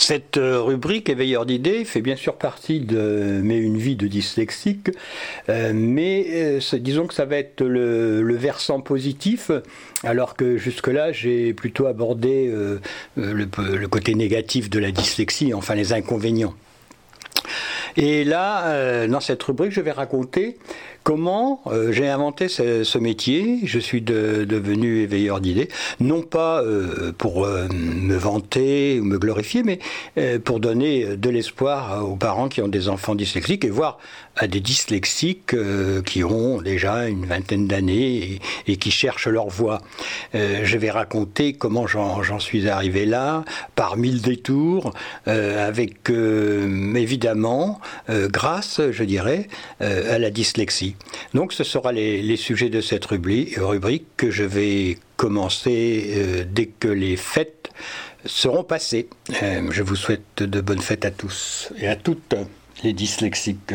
Cette euh, rubrique éveilleur d'idées fait bien sûr partie de mais une vie de dyslexique, euh, mais euh, disons que ça va être le, versant positif, alors que jusque-là j'ai plutôt abordé le, côté négatif de la dyslexie, enfin les inconvénients. Et là, dans cette rubrique, je vais raconter Comment euh, j'ai inventé ce, métier Je suis devenu éveilleur d'idées, non pas euh, pour euh, me vanter ou me glorifier, mais pour donner de l'espoir aux parents qui ont des enfants dyslexiques et voir à des dyslexiques qui ont déjà une vingtaine d'années et, qui cherchent leur voie. je vais raconter comment j'en suis arrivé là, par mille détours, avec évidemment, grâce, je dirais, à la dyslexie. Donc ce sera les, sujets de cette rubrique, que je vais commencer euh, dès que les fêtes seront passées. Euh, je vous souhaite de bonnes fêtes à tous et à toutes les dyslexiques.